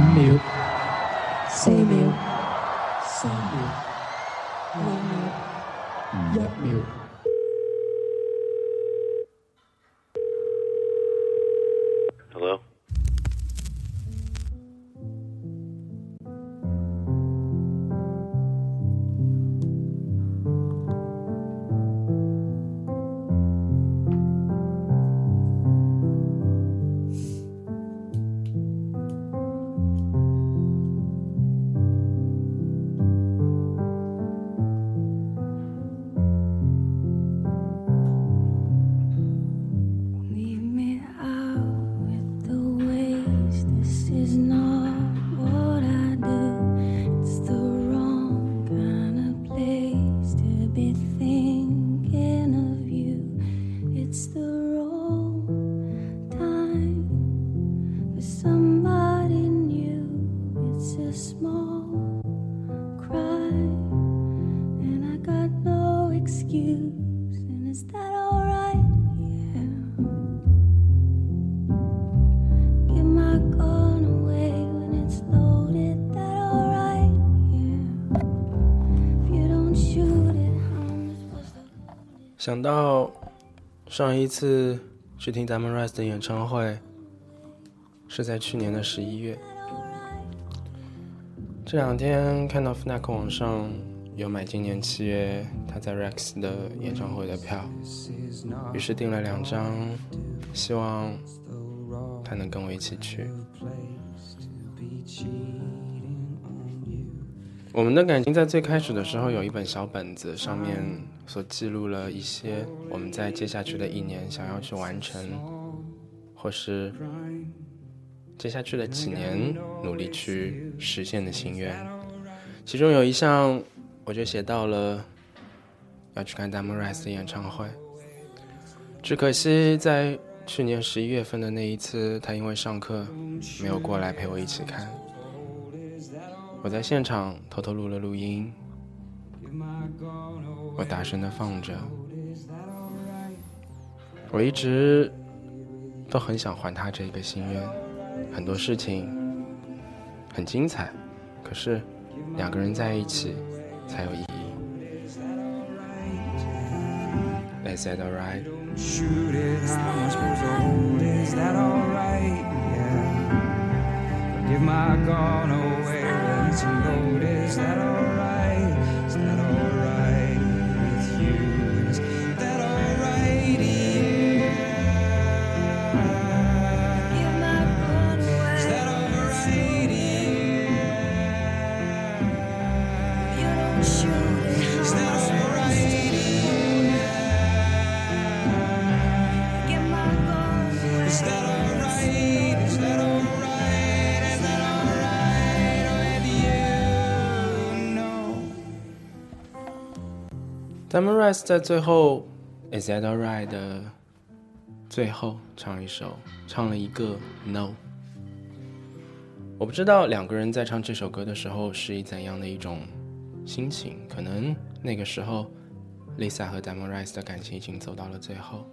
秒、四秒、三秒、两秒、一秒。想到上一次去听 Diamond Rise 的演唱会是在去年的十一月，这两天看到 Fnac 网上有买今年七月他在 Rex 的演唱会的票，于是订了两张，希望他能跟我一起去。我们的感情在最开始的时候有一本小本子，上面所记录了一些我们在接下去的一年想要去完成，或是接下去的几年努力去实现的心愿。其中有一项，我就写到了要去看 d a m o r i s 的演唱会。只可惜在去年十一月份的那一次，他因为上课没有过来陪我一起看。我在现场偷偷录了录音，我大声的放着。我一直都很想还他这个心愿，很多事情很精彩，可是两个人在一起才有意义。Is that alright? Give my gun away. to notice that all Diamond Rise 在最后《Is That Alright》的最后唱一首，唱了一个 No。我不知道两个人在唱这首歌的时候是以怎样的一种心情，可能那个时候 Lisa 和 Diamond Rise 的感情已经走到了最后，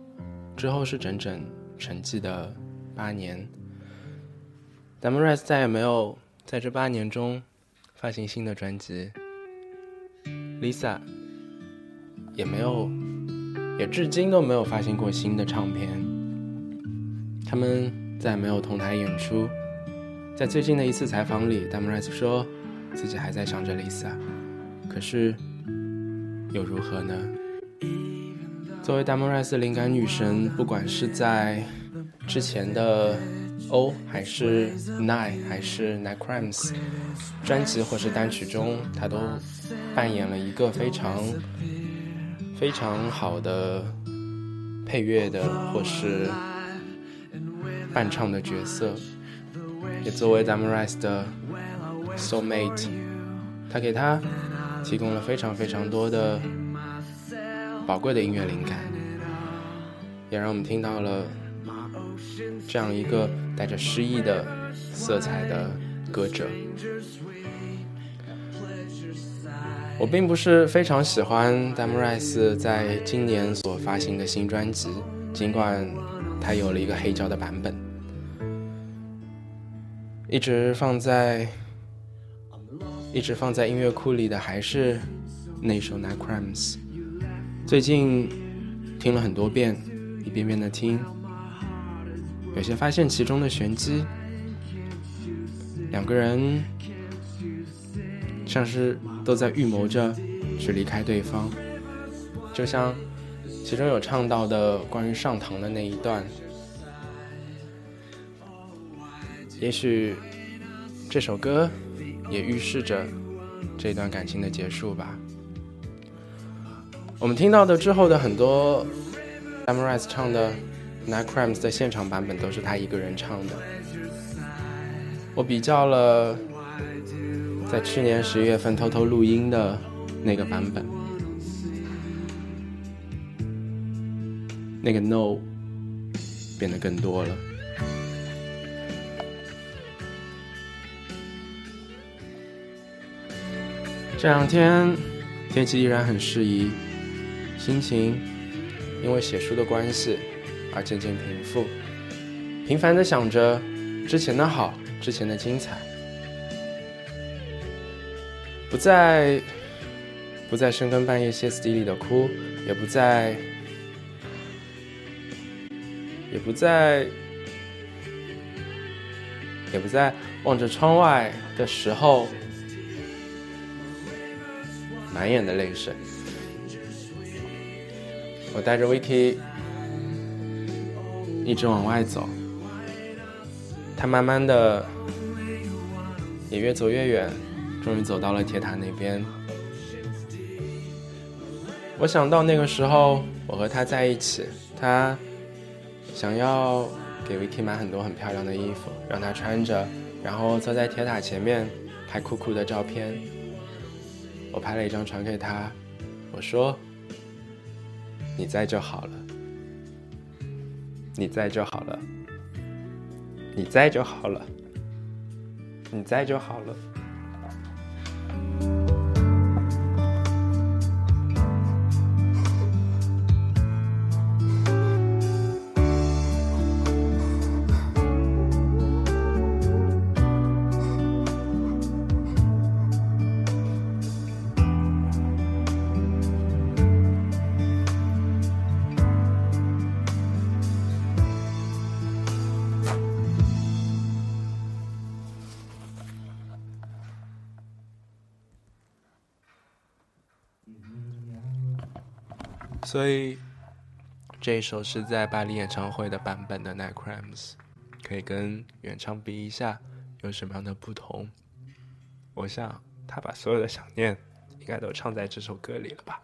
之后是整整沉寂的八年。Diamond Rise 再也没有在这八年中发行新的专辑，Lisa 也没有，也至今都没有发行过新的唱片。他们再没有同台演出。在最近的一次采访里，Damaris 说自己还在想着 Lisa，可是又如何呢？作为 Damaris 的灵感女神，不管是在之前的 O 还是 Nine 还是 Nine Crimes 专辑或是单曲中，她都扮演了一个非常非常好的配乐的或是伴唱的角色，也作为 Damrise 的 Soul Mate，她给他提供了非常非常多的宝贵的音乐灵感，也让我们听到了这样一个带着诗意的色彩的歌者。我并不是非常喜欢 DAMN RISE 在今年所发行的新专辑，尽管它有了一个黑胶的版本。一直放在一直放在音乐库里的还是那首《Night Crimes》。最近听了很多遍，一遍遍的听，有些发现其中的玄机。两个人像是都在预谋着去离开对方，就像其中有唱到的关于上堂的那一段。也许这首歌也预示着这段感情的结束吧。我们听到的之后的很多 a m a r i s 唱的《Night Crimes》的现场版本都是他一个人唱的。我比较了在去年十一月份偷偷录音的那个版本，那个 No 变得更多了。这两天天气依然很适宜，心情因为写书的关系而渐渐平复。频繁的想着之前的好，之前的精彩，不再不再深更半夜歇斯底里的哭，也不再也不再也不再望着窗外的时候。满眼的泪水，我带着 Vicky 一直往外走，他慢慢的也越走越远，终于走到了铁塔那边。我想到那个时候，我和他在一起，他想要给 Vicky 买很多很漂亮的衣服，让他穿着，然后坐在铁塔前面拍酷酷的照片。我拍了一张传给他，我说：“你在就好了，你在就好了，你在就好了，你在就好了。”所以，这一首是在巴黎演唱会的版本的《Night Crimes》，可以跟原唱比一下有什么样的不同？我想他把所有的想念应该都唱在这首歌里了吧。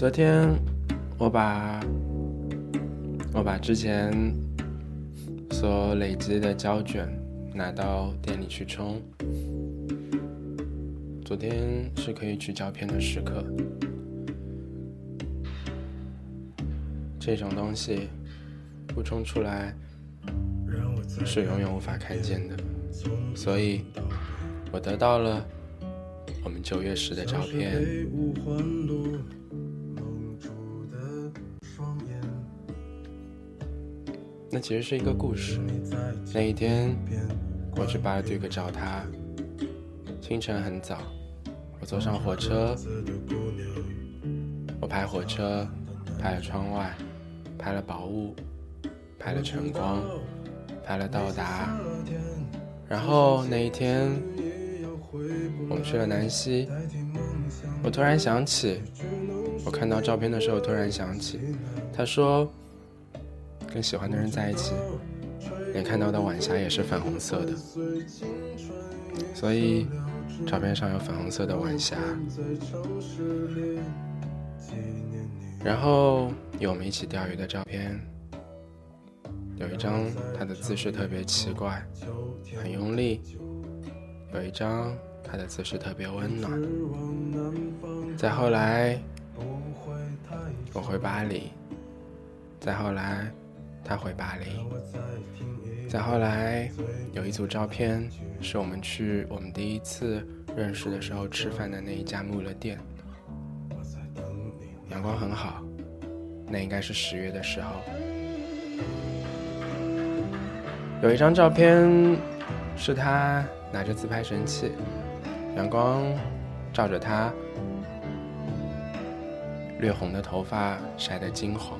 昨天我把我把之前所累积的胶卷拿到店里去冲。昨天是可以取胶片的时刻，这种东西不冲出来是永远无法看见的，所以我得到了我们九月时的照片。那其实是一个故事。那一天，我去巴尔杜克找他。清晨很早，我坐上火车，我拍火车，拍了窗外，拍了薄雾，拍了晨光，拍了到达。然后那一天，我们去了南溪。我突然想起，我看到照片的时候突然想起，他说。跟喜欢的人在一起，连看到的晚霞也是粉红色的，所以照片上有粉红色的晚霞。然后有我们一起钓鱼的照片，有一张他的姿势特别奇怪，很用力；有一张他的姿势特别温暖。再后来，我回巴黎，再后来。他回巴黎。再后来，有一组照片，是我们去我们第一次认识的时候吃饭的那一家穆勒店。阳光很好，那应该是十月的时候。有一张照片，是他拿着自拍神器，阳光照着他，略红的头发晒得金黄。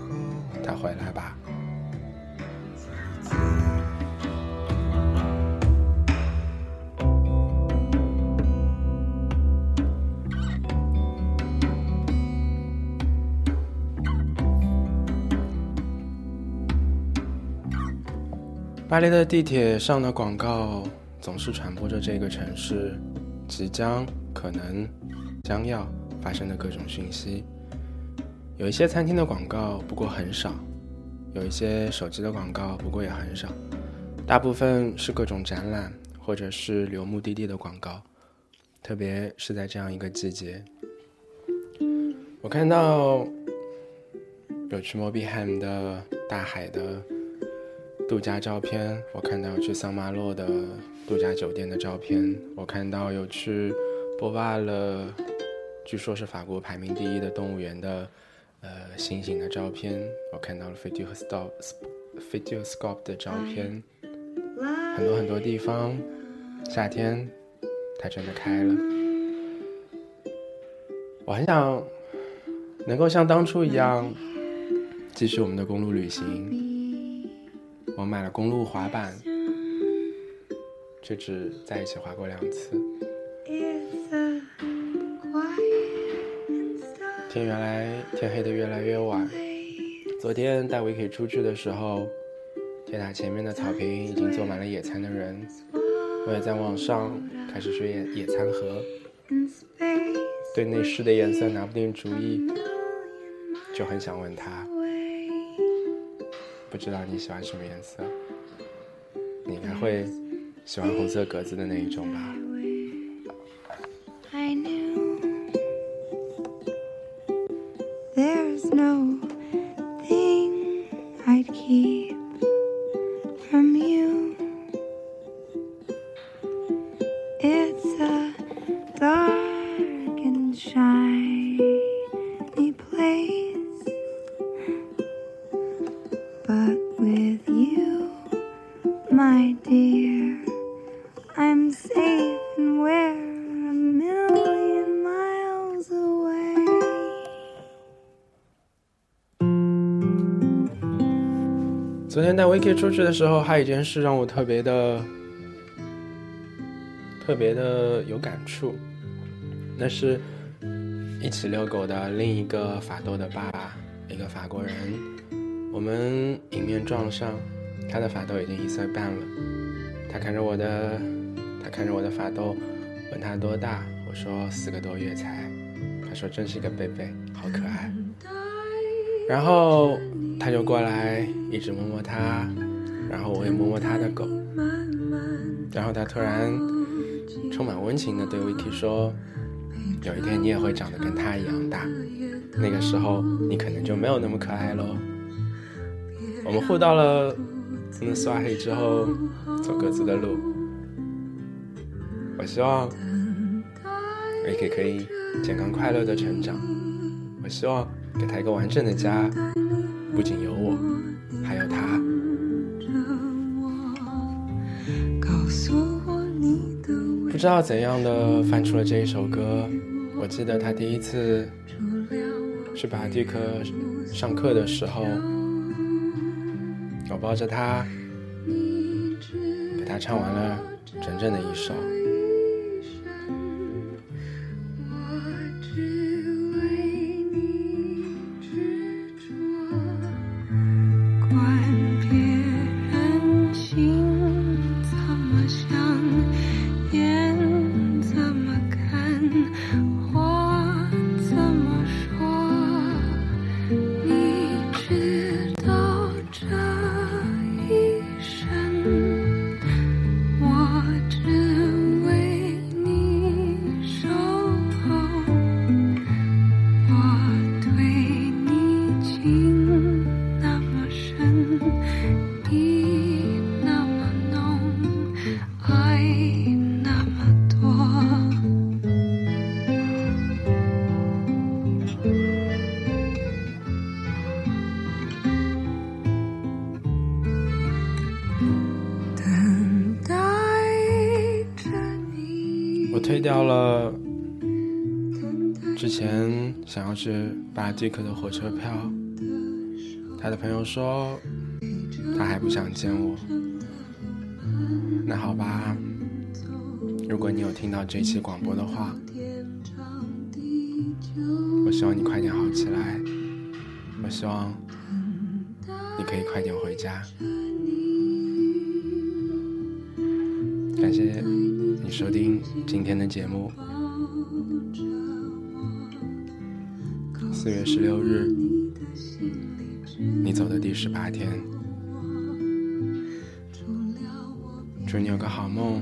他回来吧。巴黎的地铁上的广告总是传播着这个城市即将、可能、将要发生的各种讯息。有一些餐厅的广告，不过很少；有一些手机的广告，不过也很少。大部分是各种展览或者是流目的地的广告，特别是在这样一个季节。我看到有去 Mobyham 的大海的。度假照片，我看到有去桑马洛的度假酒店的照片，我看到有去波瓦勒，据说是法国排名第一的动物园的呃星星的照片，我看到了 d e o stop video scope 的照片，很多很多地方，夏天它真的开了，我很想能够像当初一样继续我们的公路旅行。我买了公路滑板，却只在一起滑过两次。天原来天黑的越来越晚。昨天带维 i 出去的时候，铁塔前面的草坪已经坐满了野餐的人。我也在网上开始学野野餐盒，对内饰的颜色拿不定主意，就很想问他。不知道你喜欢什么颜色？你应该会喜欢红色格子的那一种吧。No 昨天带 Vicky 出去的时候，还有一件事让我特别的、特别的有感触，那是一起遛狗的另一个法斗的爸爸，一个法国人。我们迎面撞上，他的法斗已经一岁半了。他看着我的，他看着我的法斗，问他多大，我说四个多月才。他说真是个贝贝，好可爱。然后他就过来，一直摸摸它，然后我也摸摸他的狗，然后他突然充满温情的对 Vicky 说：“有一天你也会长得跟他一样大，那个时候你可能就没有那么可爱喽。”我们互道了那刷黑之后走各自的路。我希望 Vicky 可以健康快乐的成长。我希望给他一个完整的家，不仅有我，还有他。不知道怎样的翻出了这一首歌。我记得他第一次去巴蒂克上课的时候，我抱着他，给他唱完了整整的一首。想要去巴蒂克的火车票。他的朋友说他还不想见我。那好吧，如果你有听到这期广播的话，我希望你快点好起来。我希望你可以快点回家。感谢你收听今天的节目。四月十六日，你走的第十八天，祝你有个好梦，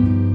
Bye.